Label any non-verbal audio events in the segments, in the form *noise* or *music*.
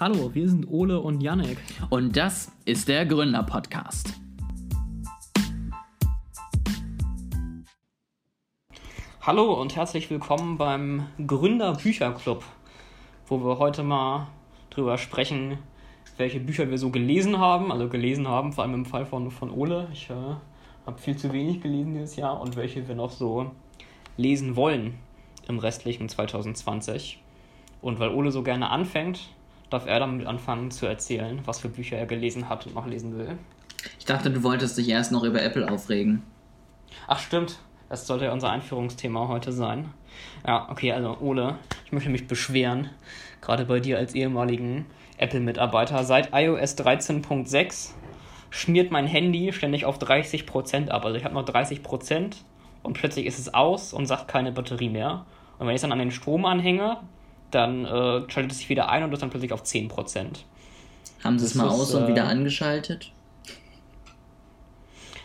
Hallo, wir sind Ole und Yannick. Und das ist der Gründer-Podcast. Hallo und herzlich willkommen beim Gründer-Bücherclub, wo wir heute mal drüber sprechen, welche Bücher wir so gelesen haben. Also gelesen haben, vor allem im Fall von, von Ole. Ich äh, habe viel zu wenig gelesen dieses Jahr und welche wir noch so lesen wollen im restlichen 2020. Und weil Ole so gerne anfängt, darf er damit anfangen zu erzählen, was für Bücher er gelesen hat und noch lesen will. Ich dachte, du wolltest dich erst noch über Apple aufregen. Ach stimmt, das sollte ja unser Einführungsthema heute sein. Ja, okay, also Ole, ich möchte mich beschweren, gerade bei dir als ehemaligen Apple-Mitarbeiter. Seit iOS 13.6 schmiert mein Handy ständig auf 30% ab. Also ich habe noch 30% und plötzlich ist es aus und sagt keine Batterie mehr. Und wenn ich es dann an den Strom anhänge, dann äh, schaltet es sich wieder ein und ist dann plötzlich auf 10%. Haben sie es mal aus und äh, wieder angeschaltet?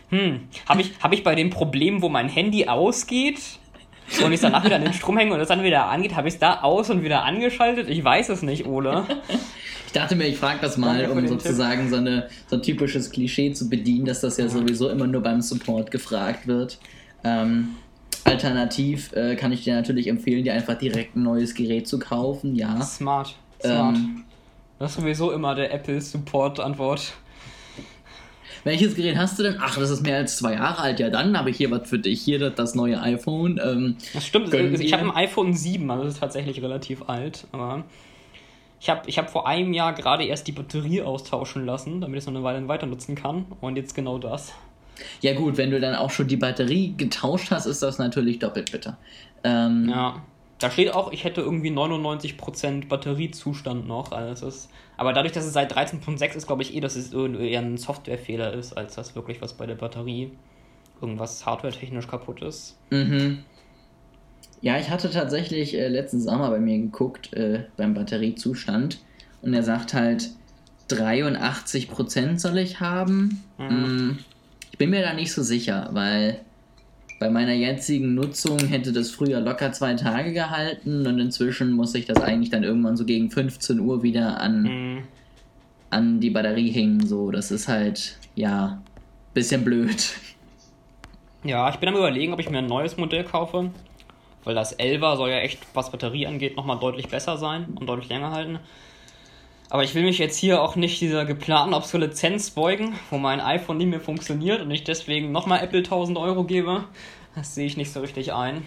Hm, habe ich, hab ich bei dem Problem, wo mein Handy ausgeht und ich danach wieder an den Strom hänge und es dann wieder angeht, habe ich es da aus und wieder angeschaltet? Ich weiß es nicht, Ole. *laughs* Ich dachte mir, ich frage das mal, um sozusagen so, eine, so ein typisches Klischee zu bedienen, dass das ja sowieso immer nur beim Support gefragt wird. Ähm, alternativ äh, kann ich dir natürlich empfehlen, dir einfach direkt ein neues Gerät zu kaufen. Ja. Smart. Smart. Ähm, das ist sowieso immer der Apple Support-Antwort. Welches Gerät hast du denn? Ach, das ist mehr als zwei Jahre alt. Ja, dann habe ich hier was für dich. Hier das neue iPhone. Ähm, das stimmt. Ich habe ein iPhone 7, also das ist tatsächlich relativ alt. Aber ich habe ich hab vor einem Jahr gerade erst die Batterie austauschen lassen, damit ich es noch eine Weile weiter nutzen kann. Und jetzt genau das. Ja gut, wenn du dann auch schon die Batterie getauscht hast, ist das natürlich doppelt bitter. Ähm, ja, da steht auch, ich hätte irgendwie 99% Batteriezustand noch. Also ist, aber dadurch, dass es seit 13.6 ist, glaube ich eh, dass es eher ein Softwarefehler ist, als dass wirklich was bei der Batterie irgendwas hardware-technisch kaputt ist. Mhm. Ja, ich hatte tatsächlich äh, letzten Sommer bei mir geguckt äh, beim Batteriezustand und er sagt halt 83% soll ich haben. Mhm. Mm, bin mir da nicht so sicher, weil bei meiner jetzigen Nutzung hätte das früher locker zwei Tage gehalten und inzwischen muss ich das eigentlich dann irgendwann so gegen 15 Uhr wieder an, mhm. an die Batterie hängen. So, das ist halt, ja, bisschen blöd. Ja, ich bin am überlegen, ob ich mir ein neues Modell kaufe, weil das 11er soll ja echt, was Batterie angeht, nochmal deutlich besser sein und deutlich länger halten. Aber ich will mich jetzt hier auch nicht dieser geplanten Obsoleszenz beugen, wo mein iPhone nicht mehr funktioniert und ich deswegen nochmal Apple 1000 Euro gebe. Das sehe ich nicht so richtig ein.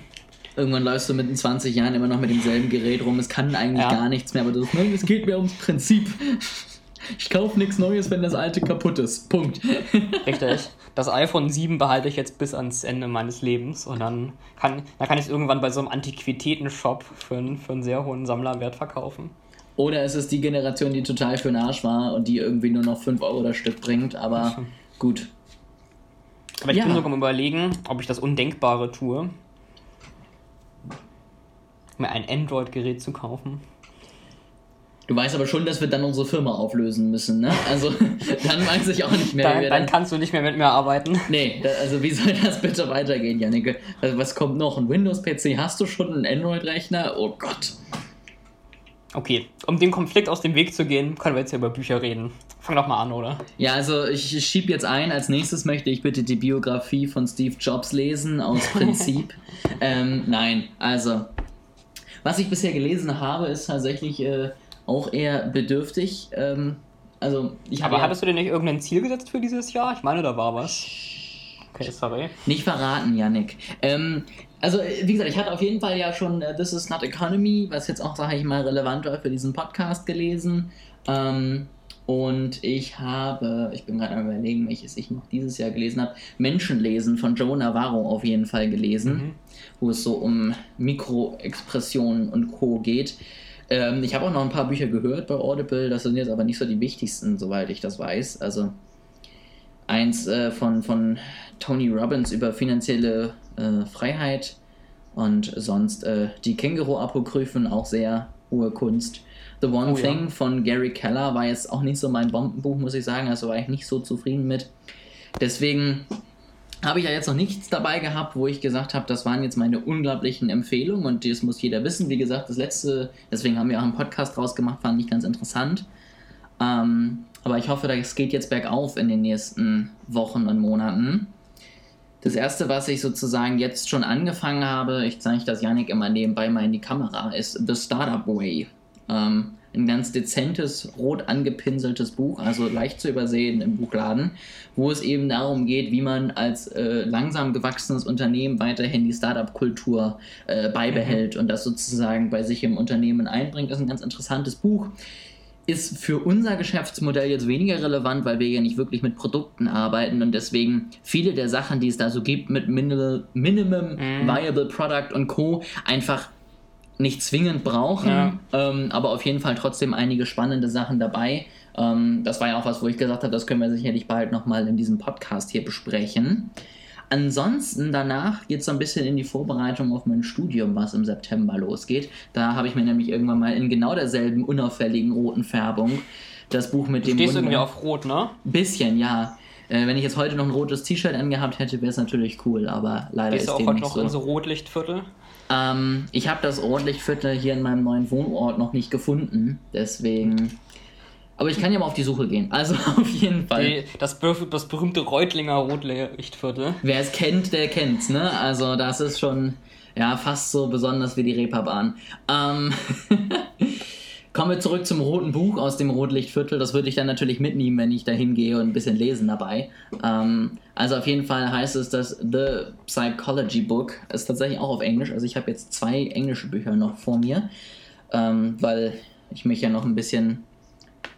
Irgendwann läufst du mit den 20 Jahren immer noch mit demselben Gerät rum. Es kann eigentlich ja. gar nichts mehr, aber du sagst, es geht mir ums Prinzip. Ich kaufe nichts Neues, wenn das alte kaputt ist. Punkt. *laughs* Richtig. Das iPhone 7 behalte ich jetzt bis ans Ende meines Lebens und dann kann, dann kann ich es irgendwann bei so einem Antiquitäten-Shop für, für einen sehr hohen Sammlerwert verkaufen. Oder es ist die Generation, die total für den Arsch war und die irgendwie nur noch 5 Euro das Stück bringt, aber *laughs* gut. Aber ich ja. bin sogar am überlegen, ob ich das Undenkbare tue, mir ein Android-Gerät zu kaufen. Du weißt aber schon, dass wir dann unsere Firma auflösen müssen, ne? Also, *laughs* dann weiß ich auch nicht mehr. Dann, dann, kannst du nicht mehr mit mir arbeiten. Nee, da, also wie soll das bitte weitergehen, Janneke? Also, was kommt noch? Ein Windows-PC? Hast du schon einen Android-Rechner? Oh Gott. Okay, um den Konflikt aus dem Weg zu gehen, können wir jetzt ja über Bücher reden. Fang doch mal an, oder? Ja, also ich schieb jetzt ein. Als nächstes möchte ich bitte die Biografie von Steve Jobs lesen, aus *laughs* Prinzip. ähm, nein, also, was ich bisher gelesen habe, ist tatsächlich äh, auch eher bedürftig. Ähm, also, ich Aber hattest du denn nicht irgendein Ziel gesetzt für dieses Jahr? Ich meine, da war was. Okay, sorry. Nicht verraten, Yannick. Ähm, also, äh, wie gesagt, ich hatte auf jeden Fall ja schon uh, This is not Economy, was jetzt auch, sage ich mal, relevant war für diesen Podcast gelesen. Ähm, und ich habe, ich bin gerade am überlegen, welches ich noch dieses Jahr gelesen habe, Menschenlesen von Joe Navarro auf jeden Fall gelesen, mhm. wo es so um Mikroexpressionen und Co. geht. Ähm, ich habe auch noch ein paar Bücher gehört bei Audible, das sind jetzt aber nicht so die wichtigsten, soweit ich das weiß. Also eins äh, von, von Tony Robbins über finanzielle äh, Freiheit und sonst äh, die Känguru-Apokryphen, auch sehr hohe Kunst. The One oh, Thing ja. von Gary Keller war jetzt auch nicht so mein Bombenbuch, muss ich sagen, also war ich nicht so zufrieden mit. Deswegen habe ich ja jetzt noch nichts dabei gehabt, wo ich gesagt habe, das waren jetzt meine unglaublichen Empfehlungen und das muss jeder wissen. Wie gesagt, das letzte, deswegen haben wir auch einen Podcast draus gemacht, fand ich ganz interessant. Ähm, aber ich hoffe, das geht jetzt bergauf in den nächsten Wochen und Monaten. Das erste, was ich sozusagen jetzt schon angefangen habe, ich zeige das Janik immer nebenbei mal in die Kamera, ist The Startup Way. Ähm, ein ganz dezentes, rot angepinseltes Buch, also leicht zu übersehen im Buchladen, wo es eben darum geht, wie man als äh, langsam gewachsenes Unternehmen weiterhin die Startup-Kultur äh, beibehält mhm. und das sozusagen bei sich im Unternehmen einbringt. Das ist ein ganz interessantes Buch. Ist für unser Geschäftsmodell jetzt weniger relevant, weil wir ja nicht wirklich mit Produkten arbeiten und deswegen viele der Sachen, die es da so gibt, mit Minimal, Minimum mhm. Viable Product und Co. einfach nicht zwingend brauchen, ja. ähm, aber auf jeden Fall trotzdem einige spannende Sachen dabei. Ähm, das war ja auch was, wo ich gesagt habe, das können wir sicherlich bald nochmal in diesem Podcast hier besprechen. Ansonsten danach geht es so ein bisschen in die Vorbereitung auf mein Studium, was im September losgeht. Da habe ich mir nämlich irgendwann mal in genau derselben unauffälligen roten Färbung das Buch mit du dem. Stehst irgendwie auf Rot, ne? Bisschen, ja. Äh, wenn ich jetzt heute noch ein rotes T-Shirt angehabt hätte, wäre es natürlich cool, aber leider Gehst ist du auch heute noch so. in so Rotlichtviertel? Ähm, ich habe das Rotlichtviertel hier in meinem neuen Wohnort noch nicht gefunden, deswegen. Aber ich kann ja mal auf die Suche gehen. Also *laughs* auf jeden Fall. Die, das, das berühmte Reutlinger Rotlichtviertel. Wer es kennt, der kennt's, ne? Also das ist schon ja fast so besonders wie die Reeperbahn. Ähm *laughs* Kommen wir zurück zum roten Buch aus dem Rotlichtviertel. Das würde ich dann natürlich mitnehmen, wenn ich da hingehe und ein bisschen lesen dabei. Ähm, also auf jeden Fall heißt es, dass The Psychology Book ist tatsächlich auch auf Englisch. Also ich habe jetzt zwei englische Bücher noch vor mir, ähm, weil ich mich ja noch ein bisschen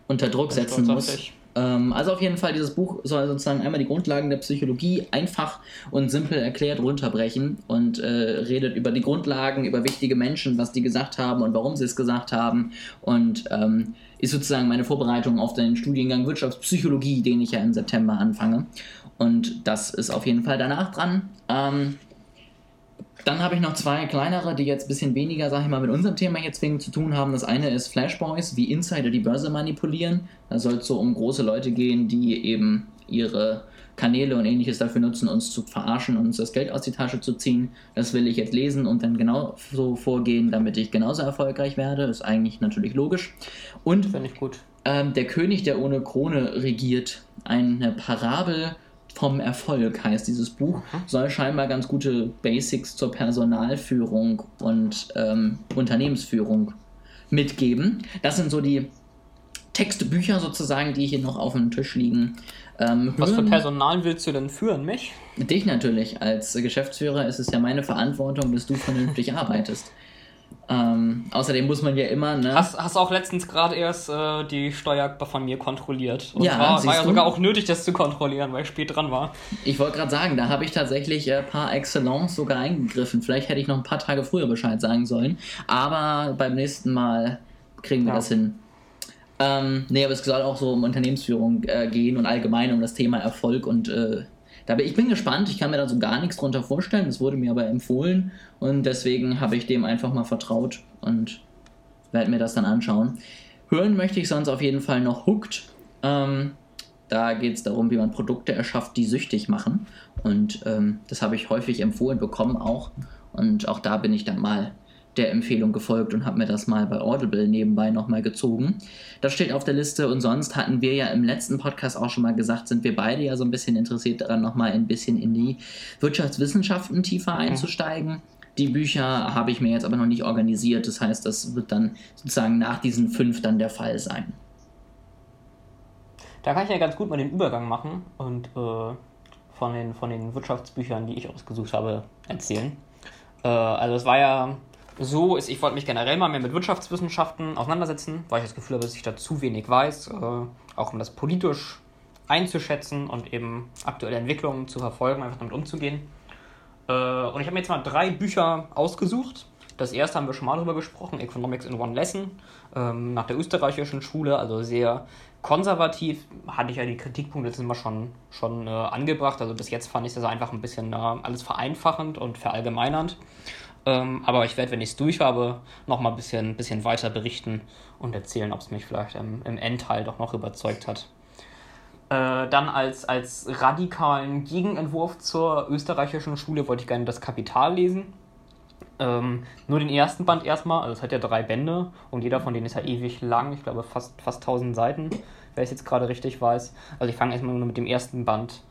unter Druck setzen muss. Ähm, also auf jeden Fall, dieses Buch soll sozusagen einmal die Grundlagen der Psychologie einfach und simpel erklärt runterbrechen und äh, redet über die Grundlagen, über wichtige Menschen, was die gesagt haben und warum sie es gesagt haben und ähm, ist sozusagen meine Vorbereitung auf den Studiengang Wirtschaftspsychologie, den ich ja im September anfange. Und das ist auf jeden Fall danach dran. Ähm, dann habe ich noch zwei kleinere, die jetzt ein bisschen weniger, sage ich mal, mit unserem Thema jetzt zwingend zu tun haben. Das eine ist Flashboys, wie Insider die Börse manipulieren. Da soll es so um große Leute gehen, die eben ihre Kanäle und ähnliches dafür nutzen, uns zu verarschen und uns das Geld aus die Tasche zu ziehen. Das will ich jetzt lesen und dann genau so vorgehen, damit ich genauso erfolgreich werde. Ist eigentlich natürlich logisch. Und finde ich gut. Ähm, der König, der ohne Krone regiert, eine Parabel vom Erfolg heißt dieses Buch, soll scheinbar ganz gute Basics zur Personalführung und ähm, Unternehmensführung mitgeben. Das sind so die Textbücher sozusagen, die hier noch auf dem Tisch liegen. Ähm, Was für Personal willst du denn führen, mich? Dich natürlich. Als Geschäftsführer ist es ja meine Verantwortung, dass du vernünftig *laughs* arbeitest. Ähm, außerdem muss man ja immer, ne? Hast, hast auch letztens gerade erst äh, die Steuer von mir kontrolliert. Und ja, war, war ja sogar auch nötig, das zu kontrollieren, weil ich spät dran war. Ich wollte gerade sagen, da habe ich tatsächlich äh, par excellence sogar eingegriffen. Vielleicht hätte ich noch ein paar Tage früher Bescheid sagen sollen. Aber beim nächsten Mal kriegen wir ja. das hin. Ähm, nee, aber es soll auch so um Unternehmensführung äh, gehen und allgemein um das Thema Erfolg und äh, da bin, ich bin gespannt, ich kann mir da so gar nichts drunter vorstellen, es wurde mir aber empfohlen und deswegen habe ich dem einfach mal vertraut und werde mir das dann anschauen. Hören möchte ich sonst auf jeden Fall noch Hooked. Ähm, da geht es darum, wie man Produkte erschafft, die süchtig machen. Und ähm, das habe ich häufig empfohlen bekommen auch. Und auch da bin ich dann mal der Empfehlung gefolgt und habe mir das mal bei Audible nebenbei nochmal gezogen. Das steht auf der Liste und sonst hatten wir ja im letzten Podcast auch schon mal gesagt, sind wir beide ja so ein bisschen interessiert daran, nochmal ein bisschen in die Wirtschaftswissenschaften tiefer einzusteigen. Die Bücher habe ich mir jetzt aber noch nicht organisiert, das heißt, das wird dann sozusagen nach diesen fünf dann der Fall sein. Da kann ich ja ganz gut mal den Übergang machen und äh, von, den, von den Wirtschaftsbüchern, die ich ausgesucht habe, erzählen. Äh, also es war ja so ist, ich wollte mich generell mal mehr mit Wirtschaftswissenschaften auseinandersetzen, weil ich das Gefühl habe, dass ich da zu wenig weiß, äh, auch um das politisch einzuschätzen und eben aktuelle Entwicklungen zu verfolgen, einfach damit umzugehen. Äh, und ich habe mir jetzt mal drei Bücher ausgesucht. Das erste haben wir schon mal drüber gesprochen, Economics in One Lesson, ähm, nach der österreichischen Schule, also sehr konservativ. Hatte ich ja die Kritikpunkte letztes Mal schon, schon äh, angebracht. Also bis jetzt fand ich das einfach ein bisschen äh, alles vereinfachend und verallgemeinernd. Ähm, aber ich werde, wenn ich es durch habe, nochmal ein bisschen, bisschen weiter berichten und erzählen, ob es mich vielleicht im, im Endteil doch noch überzeugt hat. Äh, dann als, als radikalen Gegenentwurf zur österreichischen Schule wollte ich gerne das Kapital lesen. Ähm, nur den ersten Band erstmal, also es hat ja drei Bände und jeder von denen ist ja ewig lang, ich glaube fast, fast 1000 Seiten, wer es jetzt gerade richtig weiß. Also ich fange erstmal nur mit dem ersten Band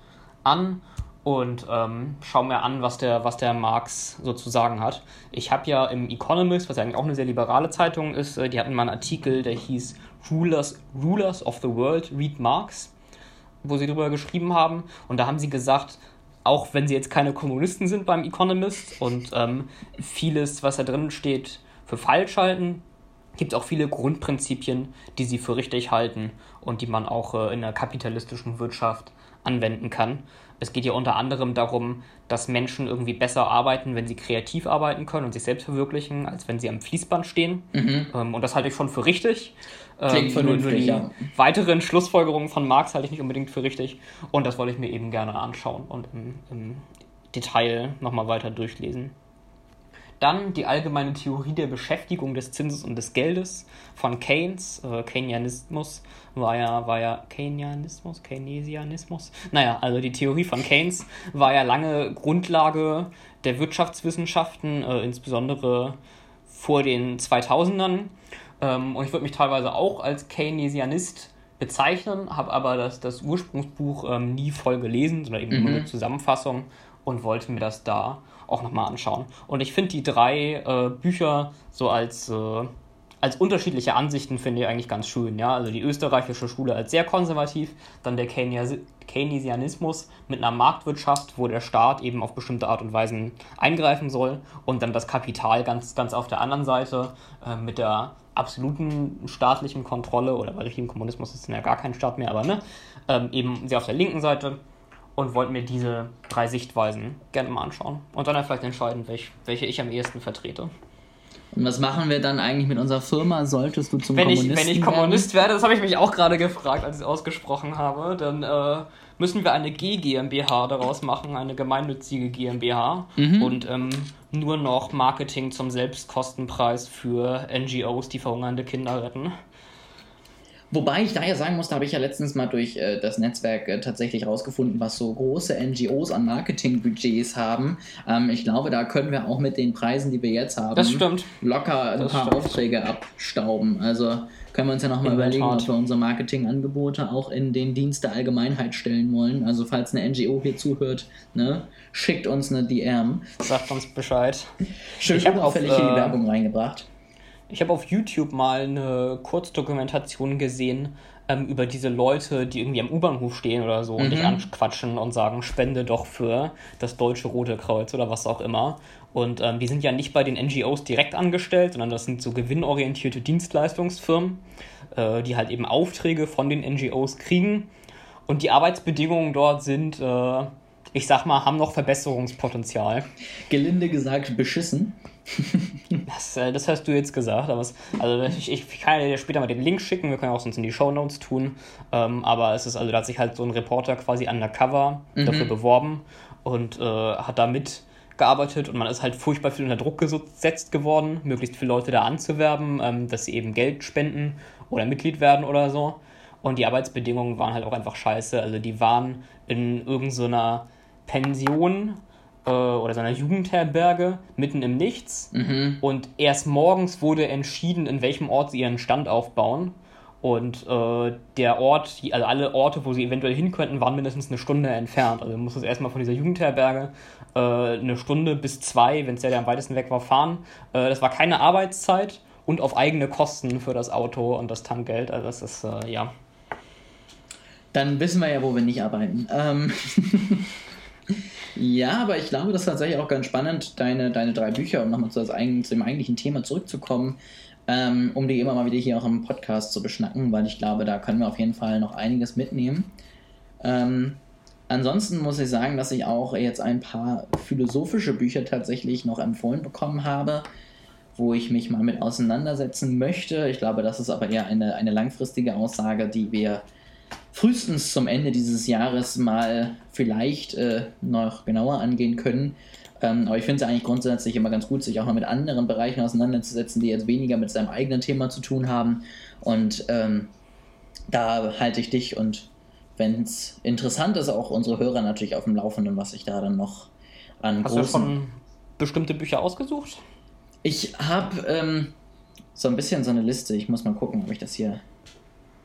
an und ähm, schaue mir an, was der, was der Marx sozusagen hat. Ich habe ja im Economist, was ja eigentlich auch eine sehr liberale Zeitung ist, äh, die hatten mal einen Artikel, der hieß Rulers, Rulers of the World, Read Marx, wo sie darüber geschrieben haben. Und da haben sie gesagt, auch wenn sie jetzt keine Kommunisten sind beim Economist und ähm, vieles, was da drin steht, für falsch halten, gibt es auch viele Grundprinzipien, die sie für richtig halten und die man auch äh, in der kapitalistischen Wirtschaft anwenden kann. Es geht ja unter anderem darum, dass Menschen irgendwie besser arbeiten, wenn sie kreativ arbeiten können und sich selbst verwirklichen, als wenn sie am Fließband stehen. Mhm. Ähm, und das halte ich schon für richtig. Klingt ähm, vernünftig, nur, nur die ja. weiteren Schlussfolgerungen von Marx halte ich nicht unbedingt für richtig. Und das wollte ich mir eben gerne anschauen und im, im Detail nochmal weiter durchlesen. Dann die allgemeine Theorie der Beschäftigung des Zinses und des Geldes von Keynes. Äh, Keynesianismus war ja, war ja Keynesianismus, Keynesianismus. Naja, also die Theorie von Keynes war ja lange Grundlage der Wirtschaftswissenschaften, äh, insbesondere vor den 2000ern. Ähm, und ich würde mich teilweise auch als Keynesianist bezeichnen, habe aber das, das Ursprungsbuch ähm, nie voll gelesen, sondern eben mhm. nur eine Zusammenfassung und wollte mir das da auch nochmal anschauen. Und ich finde die drei äh, Bücher so als, äh, als unterschiedliche Ansichten finde ich eigentlich ganz schön. Ja? Also die österreichische Schule als sehr konservativ, dann der Keynesianismus mit einer Marktwirtschaft, wo der Staat eben auf bestimmte Art und Weise eingreifen soll und dann das Kapital ganz, ganz auf der anderen Seite äh, mit der absoluten staatlichen Kontrolle oder bei richtigem Kommunismus ist es ja gar kein Staat mehr, aber ne, ähm, eben sehr auf der linken Seite und wollte mir diese drei Sichtweisen gerne mal anschauen und dann vielleicht entscheiden, welch, welche ich am ehesten vertrete. Und was machen wir dann eigentlich mit unserer Firma? Solltest du zum wenn Kommunisten ich, Wenn ich Kommunist werden? werde, das habe ich mich auch gerade gefragt, als ich es ausgesprochen habe, dann äh, müssen wir eine G GmbH daraus machen, eine gemeinnützige GmbH mhm. und ähm, nur noch Marketing zum Selbstkostenpreis für NGOs, die verhungernde Kinder retten. Wobei ich da ja sagen muss, da habe ich ja letztens mal durch äh, das Netzwerk äh, tatsächlich rausgefunden, was so große NGOs an Marketingbudgets haben. Ähm, ich glaube, da können wir auch mit den Preisen, die wir jetzt haben, locker ein das paar stimmt. Aufträge abstauben. Also können wir uns ja nochmal überlegen, ob wir unsere Marketingangebote auch in den Dienst der Allgemeinheit stellen wollen. Also falls eine NGO hier zuhört, ne, schickt uns eine DM. Sagt uns Bescheid. Schön ich unauffällig auf, in die äh, Werbung reingebracht. Ich habe auf YouTube mal eine Kurzdokumentation gesehen ähm, über diese Leute, die irgendwie am U-Bahnhof stehen oder so mhm. und dich anquatschen und sagen, spende doch für das Deutsche Rote Kreuz oder was auch immer. Und ähm, die sind ja nicht bei den NGOs direkt angestellt, sondern das sind so gewinnorientierte Dienstleistungsfirmen, äh, die halt eben Aufträge von den NGOs kriegen. Und die Arbeitsbedingungen dort sind, äh, ich sag mal, haben noch Verbesserungspotenzial. Gelinde gesagt, beschissen. *laughs* das, äh, das hast du jetzt gesagt, aber es, also ich, ich kann dir später mal den Link schicken, wir können auch sonst in die Show Notes tun. Ähm, aber es ist, also da hat sich halt so ein Reporter quasi undercover mhm. dafür beworben und äh, hat da mitgearbeitet und man ist halt furchtbar viel unter Druck gesetzt geworden, möglichst viele Leute da anzuwerben, ähm, dass sie eben Geld spenden oder Mitglied werden oder so. Und die Arbeitsbedingungen waren halt auch einfach scheiße. Also die waren in irgendeiner so Pension äh, oder seiner Jugendherberge mitten im Nichts. Mhm. Und erst morgens wurde entschieden, in welchem Ort sie ihren Stand aufbauen. Und äh, der Ort, also alle Orte, wo sie eventuell hin könnten, waren mindestens eine Stunde entfernt. Also muss es erstmal von dieser Jugendherberge äh, eine Stunde bis zwei, wenn es ja der am weitesten weg war, fahren. Äh, das war keine Arbeitszeit und auf eigene Kosten für das Auto und das Tankgeld. Also das ist, äh, ja. Dann wissen wir ja, wo wir nicht arbeiten. Ähm *laughs* Ja, aber ich glaube, das ist tatsächlich auch ganz spannend, deine, deine drei Bücher, um nochmal zu, zu dem eigentlichen Thema zurückzukommen, ähm, um die immer mal wieder hier auch im Podcast zu beschnacken, weil ich glaube, da können wir auf jeden Fall noch einiges mitnehmen. Ähm, ansonsten muss ich sagen, dass ich auch jetzt ein paar philosophische Bücher tatsächlich noch empfohlen bekommen habe, wo ich mich mal mit auseinandersetzen möchte. Ich glaube, das ist aber eher eine, eine langfristige Aussage, die wir frühestens zum Ende dieses Jahres mal vielleicht äh, noch genauer angehen können. Ähm, aber ich finde es eigentlich grundsätzlich immer ganz gut, sich auch mal mit anderen Bereichen auseinanderzusetzen, die jetzt weniger mit seinem eigenen Thema zu tun haben. Und ähm, da halte ich dich und wenn es interessant ist, auch unsere Hörer natürlich auf dem Laufenden, was ich da dann noch an Hast du schon bestimmte Bücher ausgesucht? Ich habe ähm, so ein bisschen so eine Liste. Ich muss mal gucken, ob ich das hier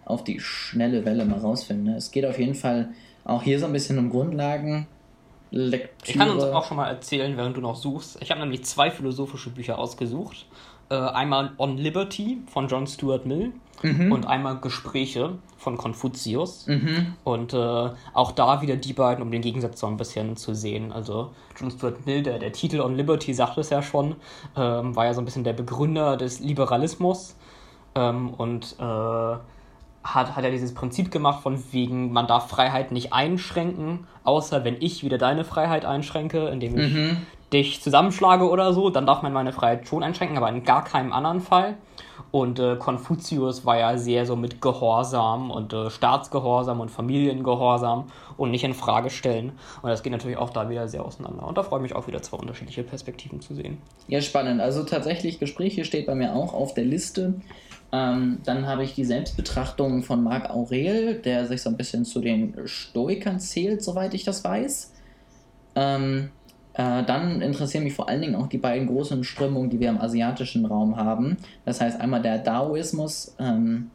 auf die schnelle Welle mal rausfinde. Es geht auf jeden Fall auch hier so ein bisschen um Grundlagen. Lektüre. Ich kann uns auch schon mal erzählen, während du noch suchst. Ich habe nämlich zwei philosophische Bücher ausgesucht. Äh, einmal On Liberty von John Stuart Mill mhm. und einmal Gespräche von Konfuzius. Mhm. Und äh, auch da wieder die beiden, um den Gegensatz so ein bisschen zu sehen. Also John Stuart Mill, der, der Titel On Liberty sagt es ja schon, ähm, war ja so ein bisschen der Begründer des Liberalismus ähm, und äh, hat, hat er dieses Prinzip gemacht von wegen, man darf Freiheit nicht einschränken, außer wenn ich wieder deine Freiheit einschränke, indem ich mhm. dich zusammenschlage oder so, dann darf man meine Freiheit schon einschränken, aber in gar keinem anderen Fall. Und äh, Konfuzius war ja sehr so mit Gehorsam und äh, Staatsgehorsam und Familiengehorsam und nicht in Frage stellen. Und das geht natürlich auch da wieder sehr auseinander. Und da freue ich mich auch wieder zwei unterschiedliche Perspektiven zu sehen. Ja, spannend. Also tatsächlich, Gespräche steht bei mir auch auf der Liste. Ähm, dann habe ich die Selbstbetrachtung von Marc Aurel, der sich so ein bisschen zu den Stoikern zählt, soweit ich das weiß. Ähm, äh, dann interessieren mich vor allen Dingen auch die beiden großen Strömungen, die wir im asiatischen Raum haben. Das heißt einmal der Daoismus, ähm,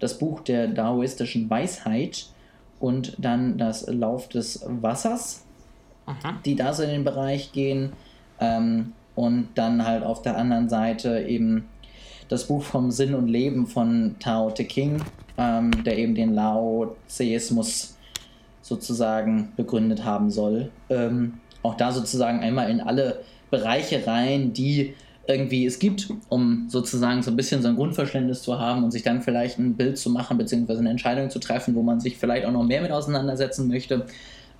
das Buch der daoistischen Weisheit und dann das Lauf des Wassers, Aha. die da so in den Bereich gehen. Ähm, und dann halt auf der anderen Seite eben das Buch vom Sinn und Leben von Tao Te King, ähm, der eben den Lao-Zeismus sozusagen begründet haben soll. Ähm, auch da sozusagen einmal in alle Bereiche rein, die irgendwie es gibt, um sozusagen so ein bisschen so ein Grundverständnis zu haben und sich dann vielleicht ein Bild zu machen, beziehungsweise eine Entscheidung zu treffen, wo man sich vielleicht auch noch mehr mit auseinandersetzen möchte.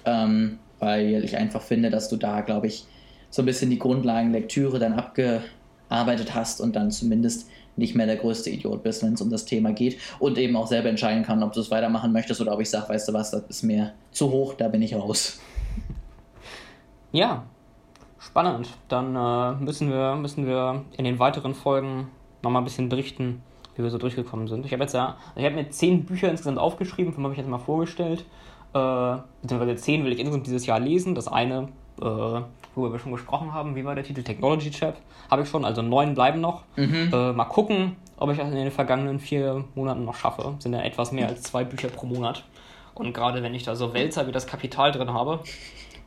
Ähm, weil ich einfach finde, dass du da, glaube ich, so ein bisschen die Grundlagenlektüre dann abgearbeitet hast und dann zumindest nicht mehr der größte Idiot bist, wenn es um das Thema geht und eben auch selber entscheiden kann, ob du es weitermachen möchtest oder ob ich sage, weißt du was, das ist mir zu hoch, da bin ich raus. Ja, spannend. Dann äh, müssen, wir, müssen wir in den weiteren Folgen nochmal ein bisschen berichten, wie wir so durchgekommen sind. Ich habe jetzt ja, ich habe mir zehn Bücher insgesamt aufgeschrieben, fünf habe ich jetzt mal vorgestellt. Äh, beziehungsweise zehn will ich insgesamt dieses Jahr lesen. Das eine äh, worüber wir schon gesprochen haben. Wie war der Titel? Technology Chap. Habe ich schon, also neun bleiben noch. Mhm. Äh, mal gucken, ob ich das in den vergangenen vier Monaten noch schaffe. Sind ja etwas mehr als zwei Bücher pro Monat. Und gerade wenn ich da so Wälzer wie das Kapital drin habe,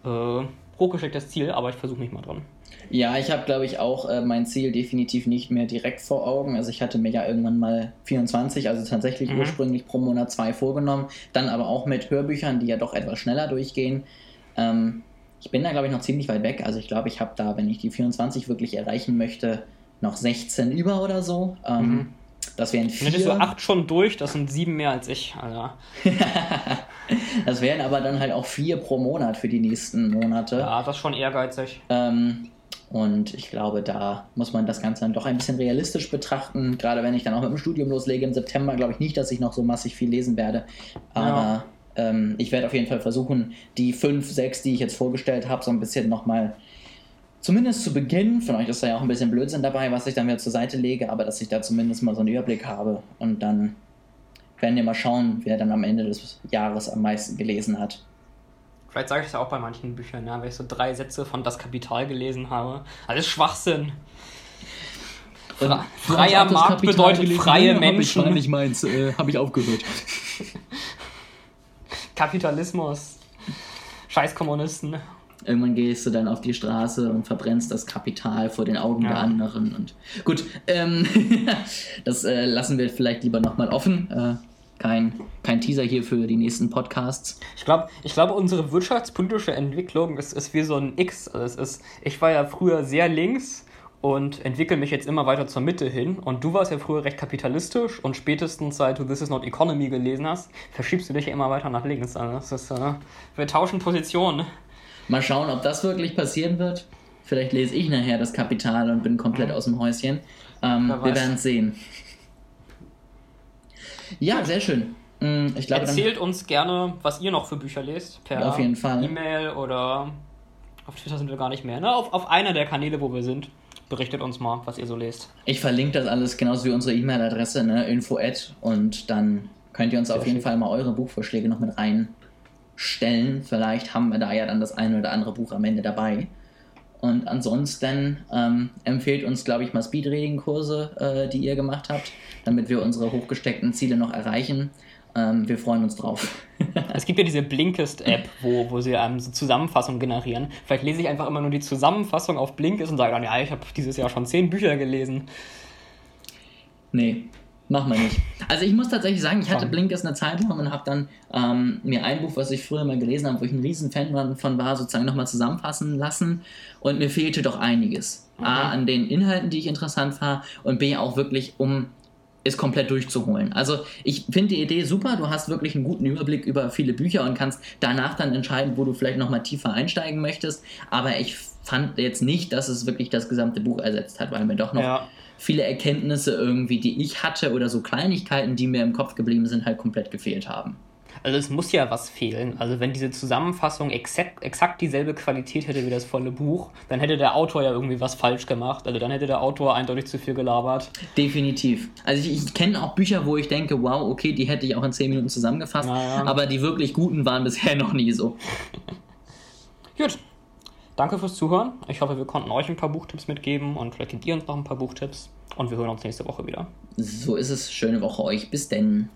äh, hochgestecktes Ziel, aber ich versuche mich mal dran. Ja, ich habe, glaube ich, auch äh, mein Ziel definitiv nicht mehr direkt vor Augen. Also ich hatte mir ja irgendwann mal 24, also tatsächlich mhm. ursprünglich pro Monat zwei vorgenommen. Dann aber auch mit Hörbüchern, die ja doch etwas schneller durchgehen. Ähm, ich bin da, glaube ich, noch ziemlich weit weg. Also ich glaube, ich habe da, wenn ich die 24 wirklich erreichen möchte, noch 16 über oder so. Ähm, mhm. Das wären vier. Hättest du acht schon durch, das sind sieben mehr als ich, Alter. *laughs* das wären aber dann halt auch vier pro Monat für die nächsten Monate. Ja, das ist schon ehrgeizig. Ähm, und ich glaube, da muss man das Ganze dann doch ein bisschen realistisch betrachten. Gerade wenn ich dann auch mit dem Studium loslege im September, glaube ich nicht, dass ich noch so massig viel lesen werde. Aber ja. Ähm, ich werde auf jeden Fall versuchen, die fünf, sechs, die ich jetzt vorgestellt habe, so ein bisschen nochmal zumindest zu Beginn, von euch ist da ja auch ein bisschen Blödsinn dabei, was ich dann wieder zur Seite lege, aber dass ich da zumindest mal so einen Überblick habe und dann werden wir mal schauen, wer dann am Ende des Jahres am meisten gelesen hat. Vielleicht sage ich das ja auch bei manchen Büchern, ja, wenn ich so drei Sätze von Das Kapital gelesen habe. Alles Schwachsinn. Fra freier Markt bedeutet freie Menschen. Hab ich, nicht meins, äh, habe ich aufgehört. *laughs* Kapitalismus. Scheiß Kommunisten. Irgendwann gehst du dann auf die Straße und verbrennst das Kapital vor den Augen ja. der anderen. Und gut, ähm, *laughs* das äh, lassen wir vielleicht lieber nochmal offen. Äh, kein, kein Teaser hier für die nächsten Podcasts. Ich glaube, ich glaub, unsere wirtschaftspolitische Entwicklung ist, ist wie so ein X. Also es ist, ich war ja früher sehr links und entwickle mich jetzt immer weiter zur Mitte hin. Und du warst ja früher recht kapitalistisch und spätestens seit du This is not Economy gelesen hast, verschiebst du dich ja immer weiter nach links. Also das ist, äh, wir tauschen Positionen. Mal schauen, ob das wirklich passieren wird. Vielleicht lese ich nachher das Kapital und bin komplett mhm. aus dem Häuschen. Ähm, wir werden es sehen. Ja, sehr schön. Mm, ich glaube, Erzählt uns gerne, was ihr noch für Bücher lest. Per. E-Mail oder auf Twitter sind wir gar nicht mehr. Ne? Auf, auf einer der Kanäle, wo wir sind. Berichtet uns mal, was ihr so lest. Ich verlinke das alles genauso wie unsere E-Mail-Adresse, ne? info- und dann könnt ihr uns auf jeden Fall mal eure Buchvorschläge noch mit reinstellen. Vielleicht haben wir da ja dann das eine oder andere Buch am Ende dabei. Und ansonsten ähm, empfehlt uns, glaube ich, mal Speedreading-Kurse, äh, die ihr gemacht habt, damit wir unsere hochgesteckten Ziele noch erreichen. Ähm, wir freuen uns drauf. *laughs* es gibt ja diese Blinkist-App, wo, wo sie einem so Zusammenfassungen generieren. Vielleicht lese ich einfach immer nur die Zusammenfassung auf Blinkist und sage dann, ja, ich habe dieses Jahr schon zehn Bücher gelesen. Nee, Machen wir nicht. Also ich muss tatsächlich sagen, ich hatte Blinkist eine Zeit lang und habe dann ähm, mir ein Buch, was ich früher mal gelesen habe, wo ich ein riesen Fan von war, sozusagen nochmal zusammenfassen lassen und mir fehlte doch einiges. Mhm. A, an den Inhalten, die ich interessant fand und B, auch wirklich, um es komplett durchzuholen. Also ich finde die Idee super, du hast wirklich einen guten Überblick über viele Bücher und kannst danach dann entscheiden, wo du vielleicht nochmal tiefer einsteigen möchtest, aber ich fand jetzt nicht, dass es wirklich das gesamte Buch ersetzt hat, weil mir doch noch... Ja viele Erkenntnisse irgendwie, die ich hatte oder so Kleinigkeiten, die mir im Kopf geblieben sind, halt komplett gefehlt haben. Also es muss ja was fehlen. Also wenn diese Zusammenfassung exakt, exakt dieselbe Qualität hätte wie das volle Buch, dann hätte der Autor ja irgendwie was falsch gemacht. Also dann hätte der Autor eindeutig zu viel gelabert. Definitiv. Also ich, ich kenne auch Bücher, wo ich denke, wow, okay, die hätte ich auch in 10 Minuten zusammengefasst, naja. aber die wirklich guten waren bisher *laughs* noch nie so. *laughs* Gut, Danke fürs Zuhören. Ich hoffe, wir konnten euch ein paar Buchtipps mitgeben und vielleicht gebt ihr uns noch ein paar Buchtipps. Und wir hören uns nächste Woche wieder. So ist es. Schöne Woche euch. Bis denn.